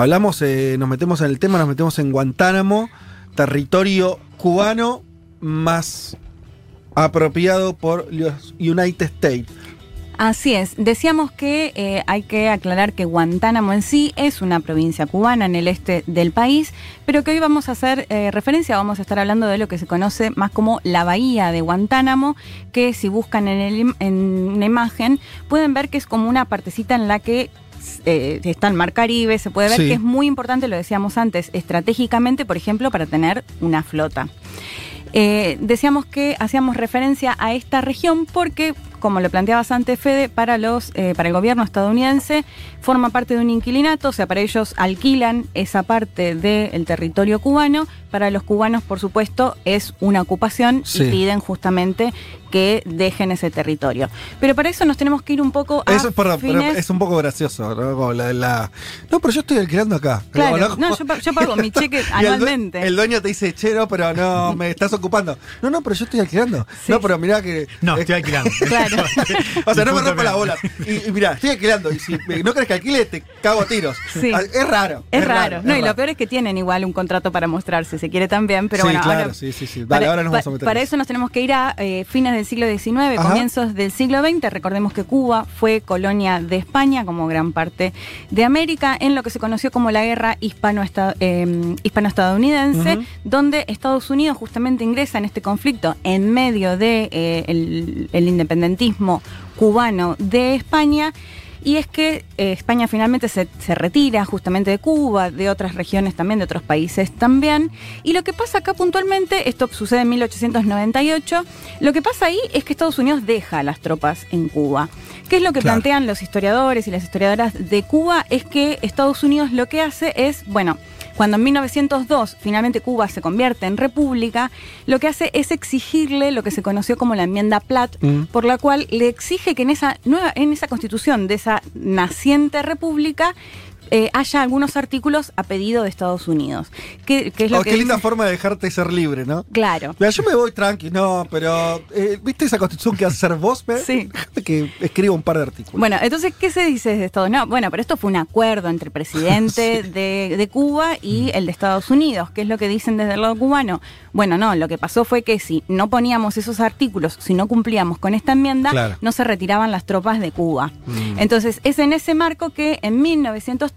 Hablamos, eh, nos metemos en el tema, nos metemos en Guantánamo, territorio cubano más apropiado por los United States. Así es. Decíamos que eh, hay que aclarar que Guantánamo en sí es una provincia cubana en el este del país, pero que hoy vamos a hacer eh, referencia, vamos a estar hablando de lo que se conoce más como la bahía de Guantánamo, que si buscan en, el en una imagen pueden ver que es como una partecita en la que eh, está el Mar Caribe, se puede ver Sí. que es muy importante, lo decíamos antes, estratégicamente, por ejemplo, para tener una flota. Eh, decíamos que hacíamos referencia a esta región porque, como lo planteabas antes, Fede, para, los, eh, para el gobierno estadounidense forma parte de un inquilinato, o sea, para ellos alquilan esa parte del territorio cubano, para los cubanos, por supuesto, es una ocupación Sí. y piden justamente que dejen ese territorio. Pero para eso nos tenemos que ir un poco a Eso, perdón, pero fines- es un poco gracioso, ¿no? Como la, la- No, pero yo estoy alquilando acá. Claro, ¿no? no, yo, pa- yo pago mi cheque Y el due- anualmente. El, dueño te dice, che, no, pero no, me estás ocupando. No, no, pero yo estoy alquilando. Sí. No, pero mirá que. No, eh, estoy alquilando. Claro. O sea, no me rompa la bola. Y, y mirá, estoy alquilando. Y si no crees que alquile, te cago a tiros. Sí. Ah, Es raro. Es raro. No, es y lo peor es que tienen igual un contrato para mostrarse, se quiere también, pero Sí, bueno, claro, ahora, sí, sí, sí. Dale, para, ahora nos vamos a meter para eso nos tenemos que ir a eh, fines del siglo XIX, Ajá. comienzos del siglo XX. Recordemos que Cuba fue colonia de España, como gran parte de América, en lo que se conoció como la guerra eh, hispano-estadounidense, donde Estados Unidos justamente ingresa en este conflicto en medio de eh, el- el independentismo cubano de España. Y es que eh, España finalmente se, se retira justamente de Cuba, de otras regiones también, de otros países también. Y lo que pasa acá puntualmente, esto sucede en 1898, lo que pasa ahí es que Estados Unidos deja las tropas en Cuba. ¿Qué es lo que Claro. plantean los historiadores y las historiadoras de Cuba? Es que Estados Unidos lo que hace es, bueno, cuando en 1902 finalmente Cuba se convierte en república, lo que hace es exigirle lo que se conoció como la enmienda Platt, Mm. por la cual le exige que en esa nueva, en esa constitución de esa naciente república eh, haya algunos artículos a pedido de Estados Unidos. ¿Qué, qué es lo Oh, que qué linda dice? forma de dejarte ser libre, ¿no? Claro. Mira, yo me voy tranqui, no, pero eh, ¿viste esa constitución que hacer vos? me? Sí. Que escriba un par de artículos. Bueno, entonces, ¿qué se dice de esto? No, bueno, pero esto fue un acuerdo entre el presidente de, de Cuba y el de Estados Unidos. ¿Qué es lo que dicen desde el lado cubano? Bueno, no, lo que pasó fue que si no poníamos esos artículos, si no cumplíamos con esta enmienda, Claro. no se retiraban las tropas de Cuba. Mm. Entonces, es en ese marco que en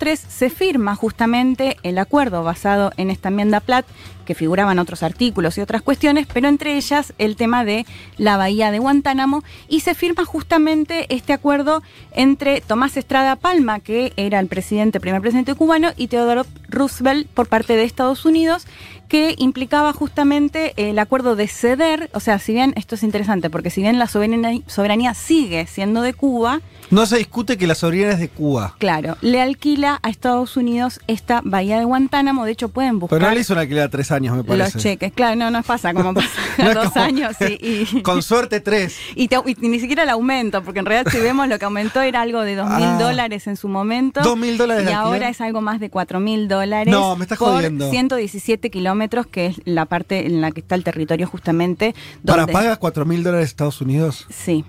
1903 se firma justamente el acuerdo basado en esta enmienda Platt, que figuraban otros artículos y otras cuestiones, pero entre ellas el tema de la bahía de Guantánamo, y se firma justamente este acuerdo entre Tomás Estrada Palma, que era el presidente, primer presidente cubano, y Teodoro Roosevelt por parte de Estados Unidos, que implicaba justamente el acuerdo de ceder, o sea, si bien esto es interesante, porque si bien la soberanía, soberanía sigue siendo de Cuba, No se discute que la soberanía es de Cuba. claro, le alquila a Estados Unidos esta bahía de Guantánamo, de hecho pueden buscar Pero no le hizo una alquiler a tres años, me parece. los cheques, claro, no, no pasa como pasa No dos como- años y, y- Con suerte tres. y te- y ni siquiera el aumento, porque en realidad si vemos lo que aumentó era algo de dos mil Ah. dólares en su momento. ¿Dos mil dólares Y ahora alquiler? es algo más de cuatro mil dólares. No, me estás por jodiendo. 117 kilómetros, que es la parte en la que está el territorio justamente. ¿Para donde- paga cuatro mil dólares Estados Unidos? Sí.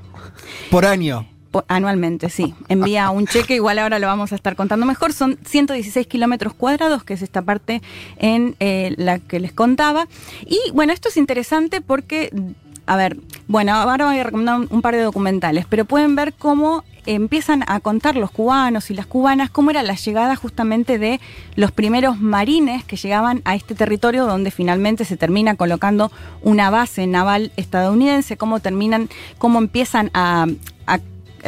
Por año. Anualmente, sí. Envía un cheque, igual ahora lo vamos a estar contando mejor. Son 116 kilómetros cuadrados, que es esta parte en eh, la que les contaba. Y bueno, esto es interesante porque, a ver, bueno, ahora voy a recomendar un, un par de documentales, pero pueden ver cómo empiezan a contar los cubanos y las cubanas cómo era la llegada justamente de los primeros marines que llegaban a este territorio donde finalmente se termina colocando una base naval estadounidense, cómo terminan, cómo empiezan a, a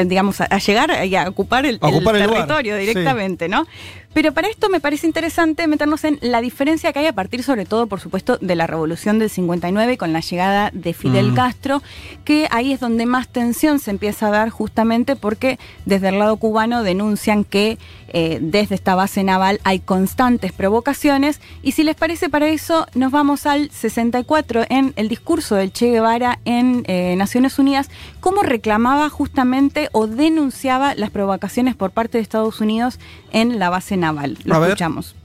digamos, a, a llegar y a ocupar el, A ocupar el el lugar, territorio sí. directamente, ¿no? Pero para esto me parece interesante meternos en la diferencia que hay a partir, sobre todo, por supuesto, de la revolución del 59 con la llegada de Fidel Mm. Castro, que ahí es donde más tensión se empieza a dar justamente porque desde el lado cubano denuncian que eh, desde esta base naval hay constantes provocaciones y si les parece para eso nos vamos al 64 en el discurso del Che Guevara en eh, Naciones Unidas, cómo reclamaba justamente o denunciaba las provocaciones por parte de Estados Unidos en la base naval. Lo A escuchamos.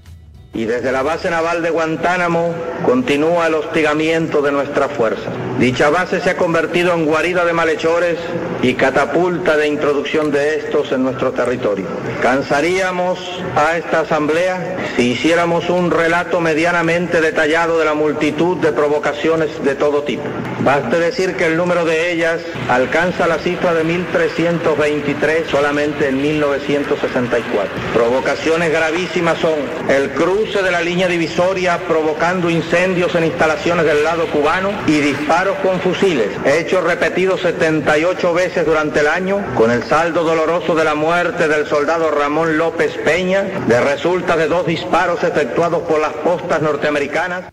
Y desde la base naval de Guantánamo continúa el hostigamiento de nuestras fuerzas. Dicha base se ha convertido en guarida de malhechores y catapulta de introducción de estos en nuestro territorio. Cansaríamos a esta asamblea si hiciéramos un relato medianamente detallado de la multitud de provocaciones de todo tipo. Baste decir que el número de ellas alcanza la cifra de 1.323 solamente en 1964. Provocaciones gravísimas son el cruce de la línea divisoria provocando incendios en instalaciones del lado cubano y disparos con fusiles, hechos repetidos 78 veces durante el año, con el saldo doloroso de la muerte del soldado Ramón López Peña, de resulta de dos disparos efectuados por las postas norteamericanas.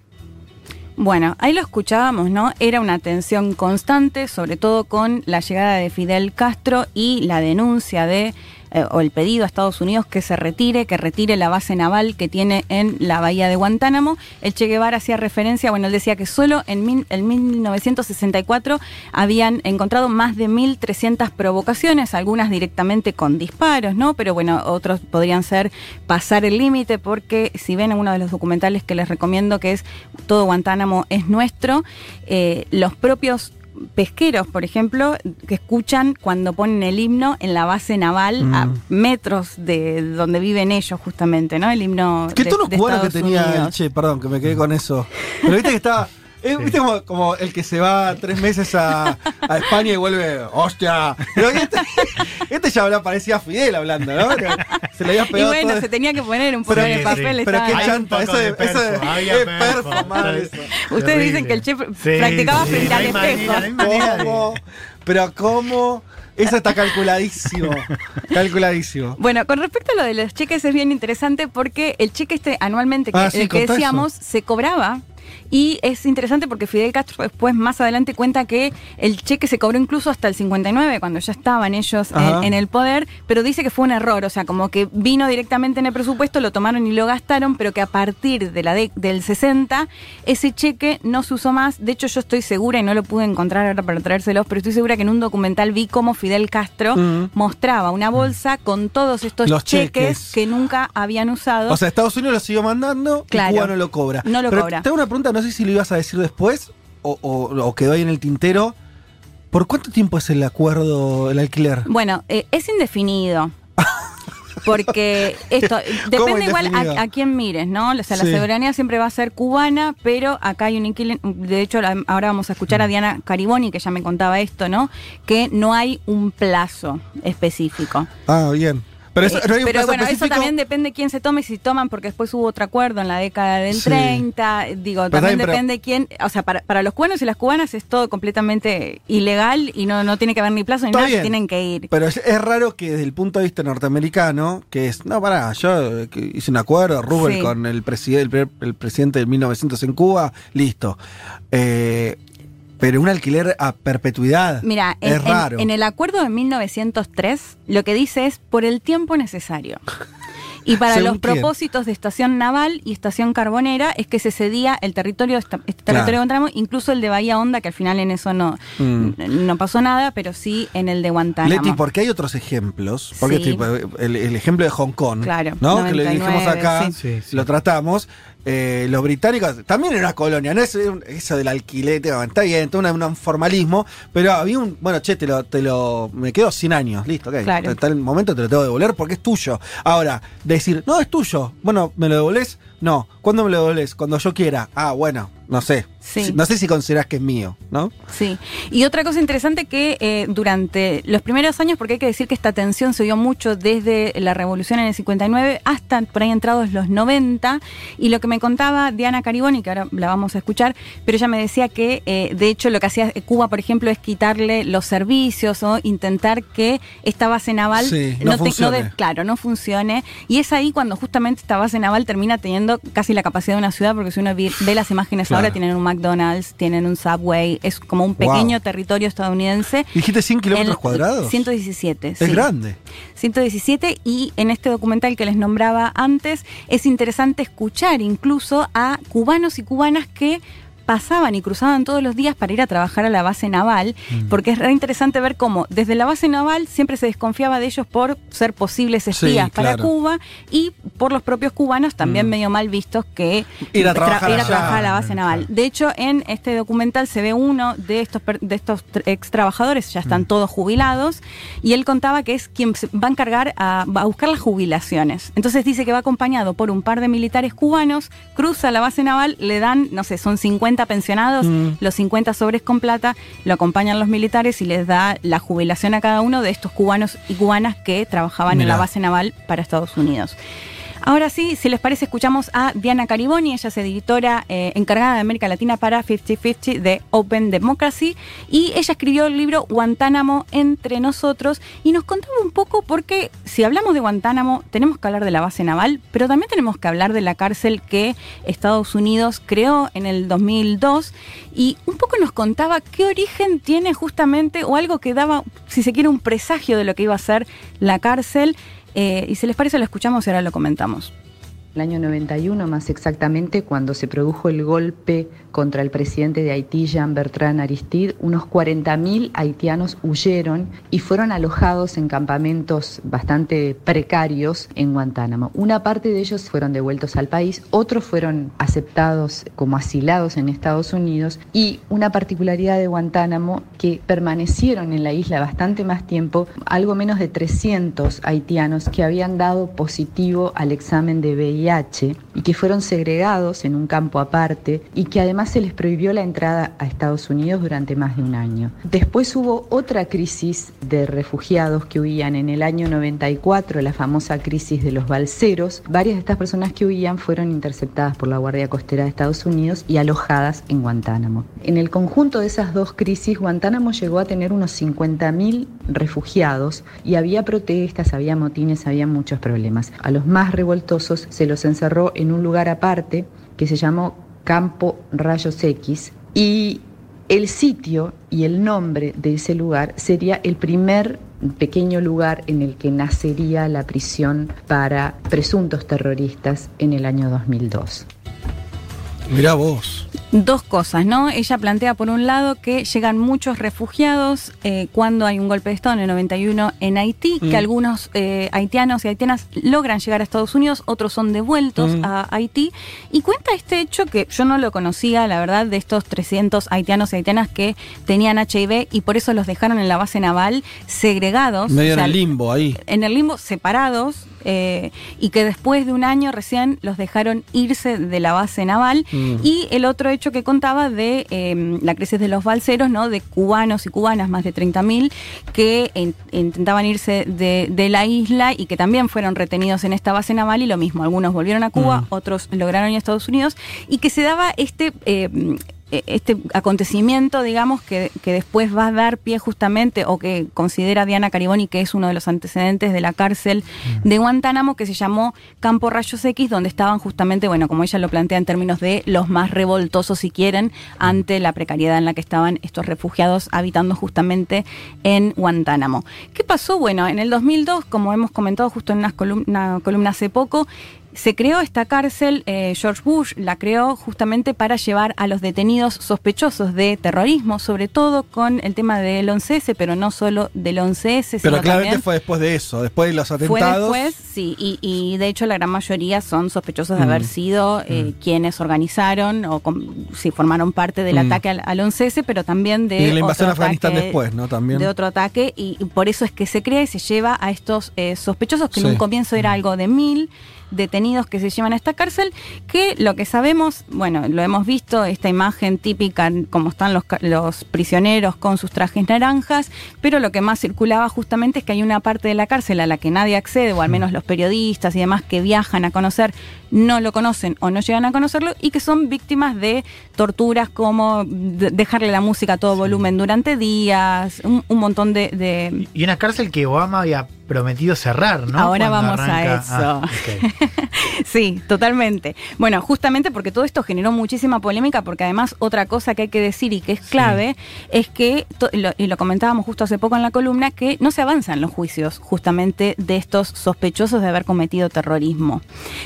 Bueno, ahí lo escuchábamos, ¿no? Era una tensión constante, sobre todo con la llegada de Fidel Castro y la denuncia de, eh, o el pedido a Estados Unidos que se retire, que retire la base naval que tiene en la bahía de Guantánamo. El Che Guevara hacía referencia, bueno, él decía que solo en, mil- en 1964 habían encontrado más de 1.300 provocaciones, algunas directamente con disparos, ¿no? Pero bueno, otros podrían ser pasar el límite porque si ven en uno de los documentales que les recomiendo que es Todo Guantánamo es nuestro, eh, los propios pesqueros, por ejemplo, que escuchan cuando ponen el himno en la base naval a Mm. metros de donde viven ellos justamente, ¿no? El himno ¿Qué de, tono de cubano que tenía Unidos. Che? Perdón, que me quedé con eso. Pero viste que estaba. Eh, ¿Viste como, como el que se va tres meses a, a España y vuelve? ¡Hostia! Pero este, este ya hablaba, parecía Fidel hablando, ¿no? Que Se le había Y pegado bueno, todo- se tenía que poner un poco Pero- de sí, papel. pero estaba- qué chanta, eso de de- eso de- sí. eso. Ustedes Terrible. dicen que el chef Sí, practicaba sí, frente al espejo. ¿Cómo? Pero ¿cómo? Eso está calculadísimo. calculadísimo. Bueno, con respecto a lo de los cheques es bien interesante porque el cheque este anualmente que, Ah, sí, el que decíamos se cobraba y es interesante porque Fidel Castro después más adelante cuenta que el cheque se cobró incluso hasta el 59 cuando ya estaban ellos en, en el poder, pero dice que fue un error, o sea, como que vino directamente en el presupuesto, lo tomaron y lo gastaron, pero que a partir de la de- del 60 ese cheque no se usó más. De hecho, yo estoy segura y no lo pude encontrar ahora para traérselos, pero estoy segura que en un documental vi cómo Fidel Castro mostraba una bolsa con todos estos Los cheques, cheques. que nunca habían usado. O sea, Estados Unidos lo siguió mandando Claro. y Cuba no lo cobra. No lo Pero cobra. Tengo una pregunta, no sé si lo ibas a decir después o, o- o quedó ahí en el tintero. ¿Por cuánto tiempo es el acuerdo, el alquiler? Bueno, eh, es indefinido. Porque esto ¿Cómo depende igual a, a quién mires, ¿no? O sea, la Sí. soberanía siempre va a ser cubana, pero acá hay un inquilino. De hecho, ahora vamos a escuchar a Mm. Diana Cariboni, que ya me contaba esto, ¿no? Que no hay un plazo específico. Ah, bien. Pero, eso, Eh, pero bueno, eso también depende quién se tome, si toman, porque después hubo otro acuerdo en la década del Sí. 30. Digo, Pero también depende quién. O sea, para, para los cubanos y las cubanas es todo completamente ilegal y no, no tiene que haber ni plazo ni Está nada, se bien. tienen que ir. Pero es, es raro que desde el punto de vista norteamericano, que es, no, pará, yo hice un acuerdo, Rubel, Sí. con el, preside- el, el presidente de 1900 en Cuba, listo. Eh, pero un alquiler a perpetuidad Mira, en, es en- raro. en el acuerdo de 1903 lo que dice es por el tiempo necesario. Y para ¿Según los quién? propósitos de estación naval y estación carbonera es que se cedía el territorio, este territorio Claro. incluso el de Bahía Honda, que al final en eso no, Mm. no pasó nada, pero sí en el de Guantánamo. Leti, porque hay otros ejemplos. Porque Sí. tipo, el, el ejemplo de Hong Kong, Claro, ¿no? que le dijimos 99, acá, sí. lo tratamos. Eh, los británicos también era una colonia, no es eso del alquilete, bueno, está bien, todo un formalismo, pero había un, bueno, che, te lo, te lo, me quedo 100 años, listo, ok. Claro. En tal momento te lo tengo que devolver porque es tuyo. Ahora, decir, no, es tuyo, bueno, ¿me lo devolvés? No, ¿cuándo me lo devolvés? Cuando yo quiera. Ah, bueno, no sé. Sí. No sé si considerás que es mío, ¿no? Sí. Y otra cosa interesante que eh, durante los primeros años, porque hay que decir que esta tensión se dio mucho desde la revolución en el 59 hasta por ahí entrados los 90, y lo que me contaba Diana Cariboni, que ahora la vamos a escuchar, pero ella me decía que eh, de hecho lo que hacía Cuba, por ejemplo, es quitarle los servicios o intentar que esta base naval Sí, no te- de- claro, no funcione. Y es ahí cuando justamente esta base naval termina teniendo casi la capacidad de una ciudad, porque si uno ve las imágenes Claro. ahora, tienen un McDonald's, tienen un Subway, es como un pequeño Wow. territorio estadounidense. ¿Dijiste 100 kilómetros cuadrados? 117. Es sí. grande. 117 y en este documental que les nombraba antes es interesante escuchar incluso a cubanos y cubanas que pasaban y cruzaban todos los días para ir a trabajar a la base naval, Mm. porque es re interesante ver cómo desde la base naval siempre se desconfiaba de ellos por ser posibles espías Sí, para claro. Cuba y por los propios cubanos también Mm. medio mal vistos que Ir a tra- trabajar ir a allá. trabajar a la base naval. De hecho, en este documental se ve uno de estos, de estos ex trabajadores, ya Mm. están todos jubilados, y él contaba que es quien va a encargar a, va a buscar las jubilaciones. Entonces dice que va acompañado por un par de militares cubanos, cruza la base naval, le dan, no sé, son 50 pensionados, Mm. los 50 sobres con plata, lo acompañan los militares y les da la jubilación a cada uno de estos cubanos y cubanas que trabajaban en la base naval para Estados Unidos. Ahora sí, si les parece, escuchamos a Diana Cariboni, ella es editora eh, encargada de América Latina para 50-50 de Open Democracy, y ella escribió el libro Guantánamo entre nosotros, y nos contaba un poco porque si hablamos de Guantánamo, tenemos que hablar de la base naval, pero también tenemos que hablar de la cárcel que Estados Unidos creó en el 2002, y un poco nos contaba qué origen tiene justamente, o algo que daba, si se quiere, un presagio de lo que iba a ser la cárcel. Eh, y si les parece, lo escuchamos y ahora lo comentamos. El año 91, más exactamente, cuando se produjo el golpe contra el presidente de Haití, Jean Bertrand Aristide, unos 40.000 haitianos huyeron y fueron alojados en campamentos bastante precarios en Guantánamo. Una parte de ellos fueron devueltos al país, otros fueron aceptados como asilados en Estados Unidos y una particularidad de Guantánamo que permanecieron en la isla bastante más tiempo, algo menos de 300 haitianos que habían dado positivo al examen de VIH y que fueron segregados en un campo aparte y que además se les prohibió la entrada a Estados Unidos durante más de un año. Después hubo otra crisis de refugiados que huían en el año 94, la famosa crisis de los balseros. Varias de estas personas que huían fueron interceptadas por la Guardia Costera de Estados Unidos y alojadas en Guantánamo. En el conjunto de esas dos crisis, Guantánamo llegó a tener unos 50.000 refugiados y había protestas, había motines, había muchos problemas. A los más revoltosos se los encerró en un lugar aparte que se llamó Campo Rayos X y el sitio y el nombre de ese lugar sería el primer pequeño lugar en el que nacería la prisión para presuntos terroristas en el año 2002. Mirá vos. Dos cosas, ¿no? Ella plantea por un lado que llegan muchos refugiados eh, cuando hay un golpe de Estado en el 91 en Haití, Mm. que algunos eh, haitianos y haitianas logran llegar a Estados Unidos, otros son devueltos Mm. a Haití. Y cuenta este hecho que yo no lo conocía, la verdad, de estos 300 haitianos y haitianas que tenían HIV y por eso los dejaron en la base naval segregados. Medio o sea, en el limbo ahí. en el limbo separados eh, y que después de un año recién los dejaron irse de la base naval. Mm. Y el otro hecho que contaba de eh, la crisis de los balseros, ¿no? de cubanos y cubanas, más de 30.000, que in- intentaban irse de, de la isla y que también fueron retenidos en esta base naval y lo mismo, algunos volvieron a Cuba, Mm. otros lograron ir a Estados Unidos y que se daba este... eh, este acontecimiento, digamos, que, que después va a dar pie justamente, o que considera Diana Cariboni que es uno de los antecedentes de la cárcel de Guantánamo, que se llamó Campo Rayos X, donde estaban justamente, bueno, como ella lo plantea en términos de los más revoltosos, si quieren, ante la precariedad en la que estaban estos refugiados habitando justamente en Guantánamo. ¿Qué pasó? Bueno, en el 2002, como hemos comentado justo en unas colum- una columna hace poco, se creó esta cárcel, eh, George Bush la creó justamente para llevar a los detenidos sospechosos de terrorismo, sobre todo con el tema del 11S, pero no solo del 11S, Pero claramente fue después de eso, después de los fue atentados. después, sí, y, y de hecho la gran mayoría son sospechosos de Mm. haber sido eh, quienes organizaron o sí, formaron parte del Mm. ataque al, al 11S, pero también de y de la invasión a Afganistán después, ¿no? También. de otro ataque y, y por eso es que se crea y se lleva a estos eh, sospechosos que en un comienzo era algo de mil, detenidos que se llevan a esta cárcel, que lo que sabemos, bueno, lo hemos visto, esta imagen típica, como están los, los prisioneros con sus trajes naranjas, pero lo que más circulaba justamente es que hay una parte de la cárcel a la que nadie accede, o al menos los periodistas y demás que viajan a conocer, no lo conocen o no llegan a conocerlo, y que son víctimas de torturas como de- dejarle la música a todo volumen durante días, un, un montón de- de, Y una cárcel que Obama había prometido cerrar, ¿no? Ahora Cuando vamos a eso. Ah, ok. Sí, totalmente. Bueno, justamente porque todo esto generó muchísima polémica, porque además otra cosa que hay que decir y que es clave es que, lo- y lo comentábamos justo hace poco en la columna, que no se avanzan los juicios justamente de estos sospechosos de haber cometido terrorismo.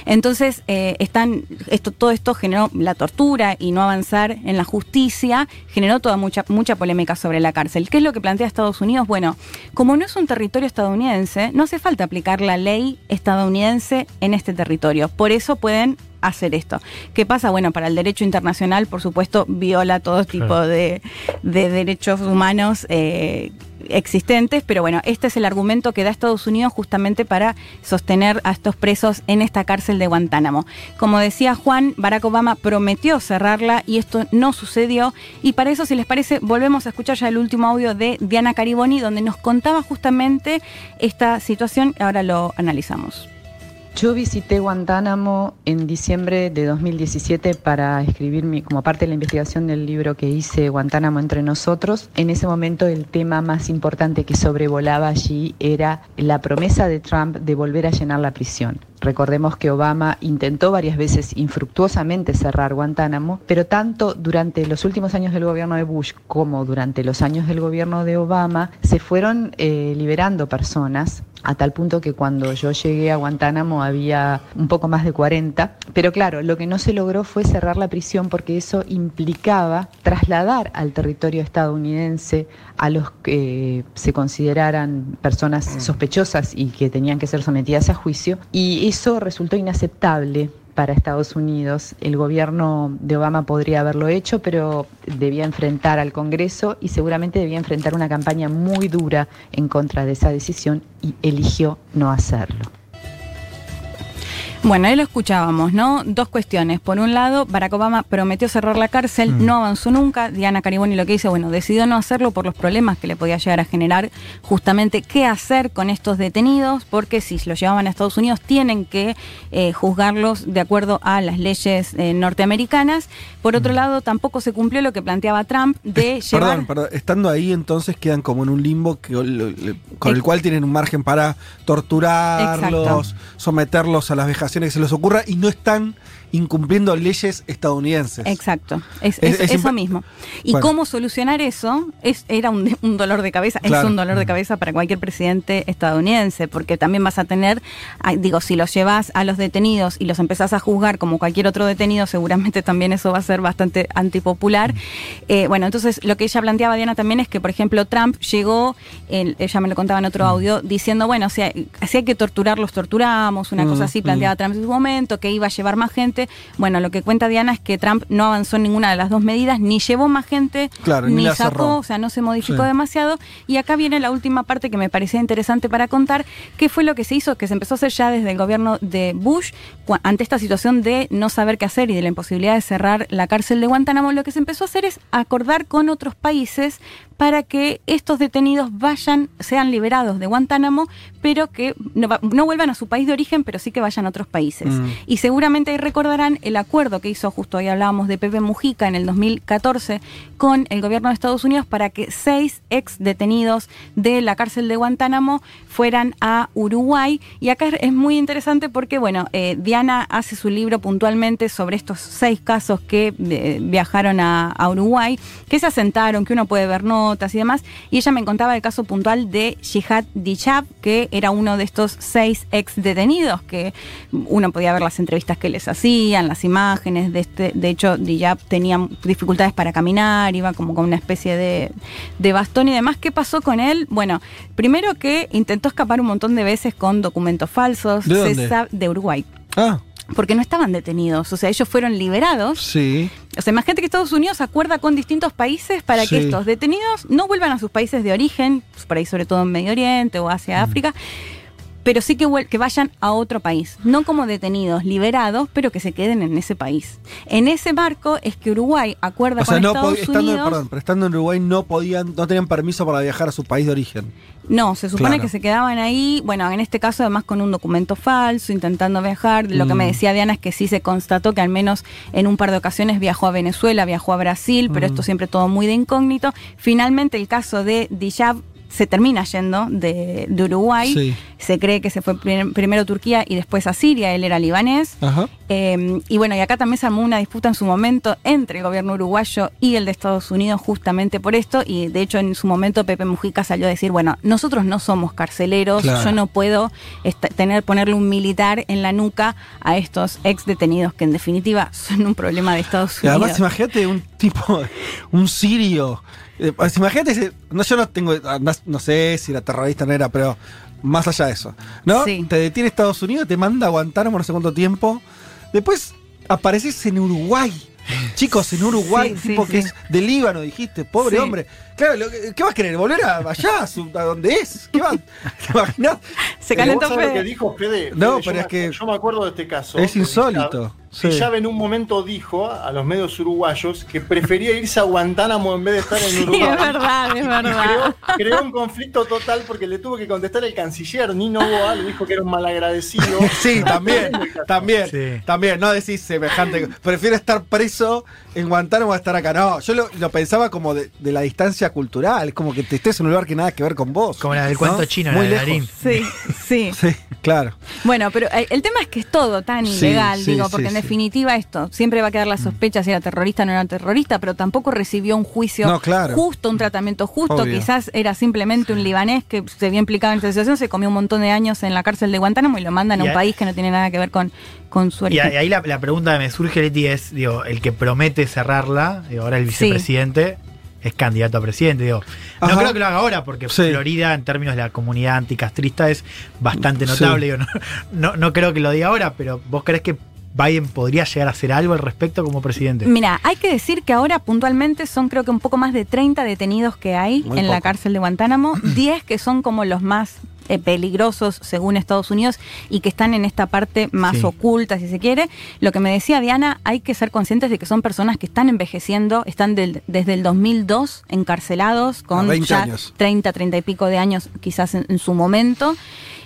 Entonces, eh, están, esto, todo esto generó la tortura y no avanzar en la justicia, generó toda mucha, mucha polémica sobre la cárcel. ¿Qué es lo que plantea Estados Unidos? Bueno, como no es un territorio estadounidense, no hace falta aplicar la ley estadounidense en este territorio. Por eso pueden hacer esto. ¿Qué pasa? Bueno, para el derecho internacional, por supuesto, viola todo tipo Claro. de, de derechos humanos eh, existentes, pero bueno, este es el argumento que da Estados Unidos justamente para sostener a estos presos en esta cárcel de Guantánamo. Como decía Juan, Barack Obama prometió cerrarla y esto no sucedió. Y para eso, si les parece, volvemos a escuchar ya el último audio de Diana Cariboni, donde nos contaba justamente esta situación. Ahora lo analizamos. Yo visité Guantánamo en diciembre de 2017 para escribir mi, como parte de la investigación del libro que hice Guantánamo entre nosotros. En ese momento el tema más importante que sobrevolaba allí era la promesa de Trump de volver a llenar la prisión. Recordemos que Obama intentó varias veces infructuosamente cerrar Guantánamo, pero tanto durante los últimos años del gobierno de Bush como durante los años del gobierno de Obama se fueron eh, liberando personas a tal punto que cuando yo llegué a Guantánamo había un poco más de 40, pero claro, lo que no se logró fue cerrar la prisión porque eso implicaba trasladar al territorio estadounidense a los que se consideraran personas sospechosas y que tenían que ser sometidas a juicio, y eso resultó inaceptable para Estados Unidos. El gobierno de Obama podría haberlo hecho, pero debía enfrentar al Congreso y seguramente debía enfrentar una campaña muy dura en contra de esa decisión y eligió no hacerlo. Bueno, ahí lo escuchábamos, ¿no? Dos cuestiones. Por un lado, Barack Obama prometió cerrar la cárcel, Mm. no avanzó nunca. Diana Cariboni lo que dice, bueno, decidió no hacerlo por los problemas que le podía llegar a generar justamente qué hacer con estos detenidos, porque si los llevaban a Estados Unidos tienen que eh, juzgarlos de acuerdo a las leyes eh, norteamericanas. Por Mm. otro lado, tampoco se cumplió lo que planteaba Trump de llevar... Perdón, perdón. Estando ahí, entonces quedan como en un limbo que, con el cual tienen un margen para torturarlos, someterlos a las que se les ocurra y no están incumpliendo leyes estadounidenses. Exacto, es, Es- es- es eso mismo. Y Bueno. cómo solucionar eso es, era un, un dolor de cabeza, Claro. es un dolor de cabeza para cualquier presidente estadounidense, porque también vas a tener, digo, si los llevas a los detenidos y los empezás a juzgar como cualquier otro detenido, seguramente también eso va a ser bastante antipopular. Eh, bueno, entonces lo que ella planteaba, Diana, también es que, por ejemplo, Trump llegó, el- ella me lo contaba en otro audio, diciendo, bueno, si hay, si hay que torturar, los torturamos, una Mm, cosa así planteaba Trump en su momento, que iba a llevar más gente. Bueno, lo que cuenta Diana es que Trump no avanzó en ninguna de las dos medidas, ni llevó más gente, Claro, ni sacó, cerró. o sea, no se modificó Sí. demasiado. Y acá viene la última parte que me parecía interesante para contar, qué fue lo que se hizo, que se empezó a hacer ya desde el gobierno de Bush, ante esta situación de no saber qué hacer y de la imposibilidad de cerrar la cárcel de Guantánamo, lo que se empezó a hacer es acordar con otros países para que estos detenidos vayan, sean liberados de Guantánamo, pero que no, va- no vuelvan a su país de origen, pero sí que vayan a otros países. Mm. Y seguramente ahí recordarán el acuerdo que hizo, justo hoy hablábamos de Pepe Mujica en el 2014, con el gobierno de Estados Unidos para que seis ex detenidos de la cárcel de Guantánamo fueran a Uruguay. Y acá es- muy interesante porque, bueno, eh, Diana hace su libro puntualmente sobre estos seis casos que eh, viajaron a, a Uruguay, que se asentaron, que uno puede ver notas y demás. Y ella me contaba el caso puntual de Jihad Dichab, que era uno de estos seis ex detenidos, que uno podía ver las entrevistas que les hacían, las imágenes. De, este, de hecho, Dichab tenía dificultades para caminar, iba como con una especie de, de bastón y demás. ¿Qué pasó con él? Bueno, primero que intentó escapar un montón de veces con documentos falsos. ¿De dónde? de Uruguay. Ah, Porque no estaban detenidos, o sea, ellos fueron liberados sí. O sea, imagínate que Estados Unidos acuerda con distintos países para que estos detenidos no vuelvan a sus países de origen, por ahí sobre todo en Medio Oriente o hacia África, pero sí que, que vayan a otro país, no como detenidos liberados, pero que se queden en ese país. En ese marco es que Uruguay acuerda O sea, con no Estados estando, Unidos. perdón, pero estando en Uruguay no podían, no tenían permiso para viajar a su país de origen. No, se supone Claro. que se quedaban ahí, bueno, en este caso además con un documento falso, intentando viajar. Lo que me Mm. decía Diana es que sí se constató que al menos en un par de ocasiones viajó a Venezuela, viajó a Brasil, pero Mm. esto siempre todo muy de incógnito. Finalmente el caso de Dijab se termina yendo de, de Uruguay. Sí. Se cree que se fue prim- primero a Turquía y después a Siria, él era libanés. Ajá. Eh, y bueno, y acá también se armó una disputa en su momento entre el gobierno uruguayo y el de Estados Unidos justamente por esto. Y de hecho en su momento Pepe Mujica salió a decir, bueno, nosotros no somos carceleros, Claro. yo no puedo tener, ponerle un militar en la nuca a estos ex detenidos que en definitiva son un problema de Estados Y Unidos. además, imagínate un tipo, un sirio. Eh, pues, imagínate, ese- no, yo no tengo, ah, no, no sé si era terrorista o no era, pero más allá de eso. ¿No? Sí. Te detiene Estados Unidos, te manda a Guantánamo no sé cuánto tiempo. Después apareces en Uruguay. Chicos, en Uruguay, Sí, tipo sí, que sí. es de Líbano, dijiste, pobre Sí. hombre. Claro, lo que- ¿qué vas a querer? ¿Volver a allá, a, su- a donde es? ¿Qué vas? ¿Te imaginas? Se calentó lo Fede. que dijo Fede. No, Fede, pero es me- que Yo me acuerdo de este caso. es insólito. Sí. Dijab en un momento dijo a los medios uruguayos que prefería irse a Guantánamo en vez de estar en Sí, Uruguay. es verdad, es verdad. Creó, creó un conflicto total porque le tuvo que contestar el canciller Nino Boa, le dijo que era un malagradecido. Sí, también, también, Sí. también, no decís semejante. Prefiero estar preso en Guantánamo a estar acá. No, yo lo, lo pensaba como de, de la distancia cultural, como que te estés en un lugar que nada que ver con vos. Como la del ¿no? cuento chino, la Muy de lejos. Darín. Sí, sí. Sí, claro. Bueno, pero eh, el tema es que es todo tan Sí, ilegal, sí, digo, porque en sí. Mm. definitiva esto, siempre va a quedar la sospecha si era terrorista o no era terrorista, pero tampoco recibió un juicio No, claro. justo, un tratamiento justo, Obvio. quizás era simplemente un libanés que se vio implicado en esta situación, se comió un montón de años en la cárcel de Guantánamo y lo mandan a Y un país que no tiene nada que ver con, con su Y origen. ahí la, la pregunta que me surge, Leti, es, digo, el que promete cerrarla, ahora el vicepresidente es candidato a presidente, digo. No creo que lo haga ahora, porque Sí. Florida, en términos de la comunidad anticastrista, es bastante Sí. notable. digo, no, no, no creo que lo diga ahora, pero ¿vos crees que Biden podría llegar a hacer algo al respecto como presidente? Mira, hay que decir que ahora puntualmente son creo que un poco más de 30 detenidos que hay Muy en la cárcel de Guantánamo, 10 que son como los más eh, peligrosos según Estados Unidos y que están en esta parte más Sí. oculta, si se quiere. Lo que me decía Diana, hay que ser conscientes de que son personas que están envejeciendo, están del- desde el 2002 encarcelados con A 20 ya años. 30, 30 y pico de años quizás en, en su momento.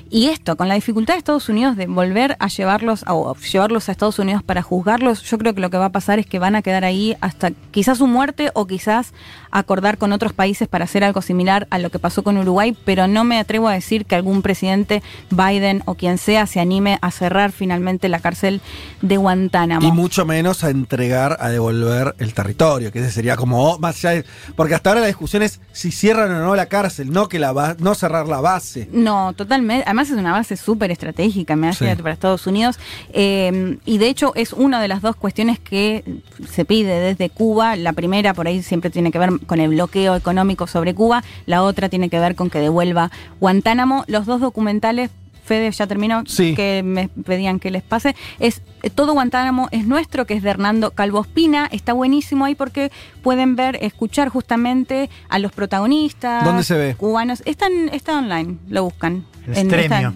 Y esto, con la dificultad de Estados Unidos de volver a llevarlos a, o llevarlos a Estados Unidos para juzgarlos, yo creo que lo que va a pasar es que van a quedar ahí hasta quizás su muerte o quizás acordar con otros países para hacer algo similar a lo que pasó con Uruguay, pero no me atrevo a decir que algún presidente, Biden o quien sea, se anime a cerrar finalmente la cárcel de Guantánamo. Y mucho menos a entregar, a devolver el territorio, que ese sería como oh, más allá de- porque hasta ahora la discusión es si cierran o no la cárcel, no que la ba- no cerrar la base. No, totalmente. Además es una base súper estratégica, me hace Sí. para Estados Unidos. Eh, y de hecho es una de las dos cuestiones que se pide desde Cuba. La primera por ahí siempre tiene que ver con el bloqueo económico sobre Cuba. La otra tiene que ver con que devuelva Guantánamo. Los dos documentales... Fede ya terminó, Sí. que me pedían que les pase. Es eh, Todo Guantánamo es nuestro, que es de Hernando Calvo Espina. Está buenísimo ahí porque pueden ver, escuchar justamente a los protagonistas. ¿Dónde se ve? Cubanos. Está, en- está online, lo buscan. En Stremio.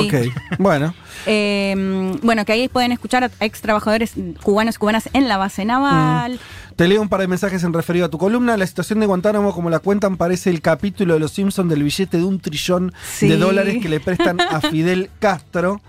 Sí. Ok, bueno. Eh, bueno, que ahí pueden escuchar a ex trabajadores cubanos y cubanas en la base naval. Te leo un par de mensajes en referido a tu columna. La situación de Guantánamo, como la cuentan, parece el capítulo de Los Simpsons del billete de un trillón Sí. de dólares que le prestan a Fidel Castro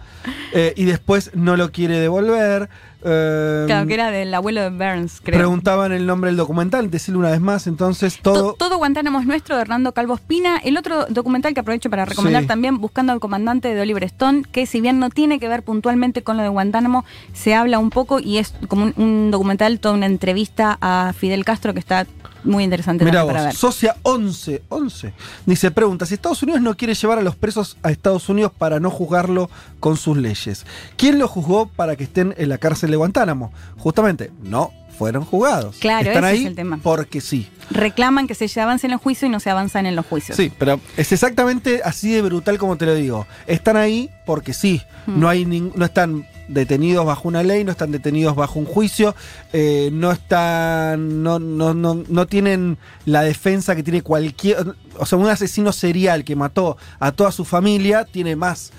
eh, y después no lo quiere devolver. Eh, Claro, que era del abuelo de Burns, creo. Preguntaban el nombre del documental, decirlo una vez más, entonces To- todo... todo Guantánamo es nuestro de Hernando Calvo Espina. El otro documental que aprovecho para recomendar Sí. también, Buscando al comandante de Oliver Stone, que si bien no tiene que ver puntualmente con lo de Guantánamo, se habla un poco y es como un, un documental, toda una entrevista a Fidel Castro que está muy interesante para ver. Socia 11, 11. Dice, pregunta, si Estados Unidos no quiere llevar a los presos a Estados Unidos para no juzgarlo con sus leyes, ¿quién lo juzgó para que estén en la cárcel de Guantánamo? Justamente, no fueron juzgados. Claro, Están ese ahí es el tema. porque sí. Reclaman que se avance en los juicios y no se avanzan en los juicios. Sí, pero es exactamente así de brutal como te lo digo. Están ahí porque sí. Hmm. No hay no están detenidos bajo una ley, no están detenidos bajo un juicio, eh, no están, no, no, no, no tienen la defensa que tiene cualquier, o sea, un asesino serial que mató a toda su familia tiene más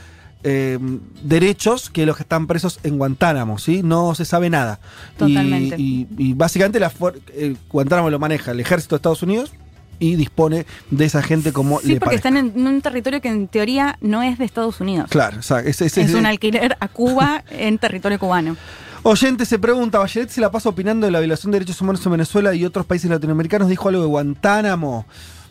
eh, derechos que los que están presos en Guantánamo, ¿sí? No se sabe nada. Totalmente. Y, y básicamente la el Guantánamo lo maneja el ejército de Estados Unidos y dispone de esa gente como Sí, le porque parezca. están en un territorio que en teoría no es de Estados Unidos. Claro, o sea, ese- ese- Es un alquiler a Cuba en territorio cubano. Oyente se pregunta, Bachelet se la pasa opinando de la violación de derechos humanos en Venezuela y otros países latinoamericanos, dijo algo de Guantánamo.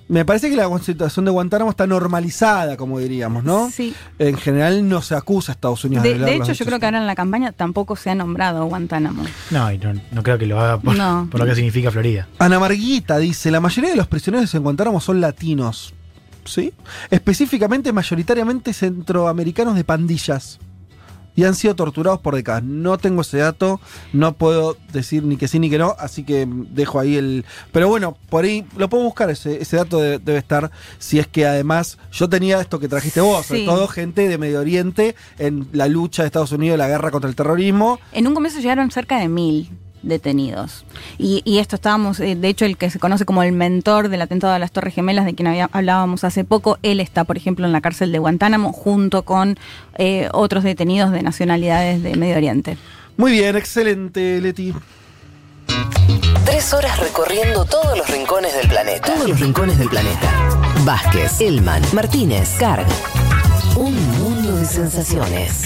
Me parece que la situación de Guantánamo está normalizada, como diríamos, ¿no? Sí. En general no se acusa a Estados Unidos de, De, de hecho, yo creo que ahora en la campaña tampoco se ha nombrado Guantánamo. No, y no, no creo que lo haga por, No. por lo que significa Florida. Ana Marguita dice, la mayoría de los prisioneros en Guantánamo son latinos. ¿Sí? Específicamente, mayoritariamente centroamericanos de pandillas. Y han sido torturados por décadas. No tengo ese dato, no puedo decir ni que sí ni que no, así que dejo ahí el... Pero bueno, por ahí lo puedo buscar, ese, ese dato de- debe estar, si es que además yo tenía esto que trajiste vos, sobre Sí. todo gente de Medio Oriente en la lucha de Estados Unidos, la guerra contra el terrorismo. En un comienzo llegaron cerca de mil detenidos. Y, y esto estábamos, eh, de hecho, el que se conoce como el mentor del atentado a las Torres Gemelas, de quien había- hablábamos hace poco, él está, por ejemplo, en la cárcel de Guantánamo junto con eh, otros detenidos de nacionalidades de Medio Oriente. Muy bien, excelente, Leti. Tres horas recorriendo todos los rincones del planeta. Todos los rincones del planeta. Vázquez, Elman, Martínez, Carg. Un mundo de sensaciones.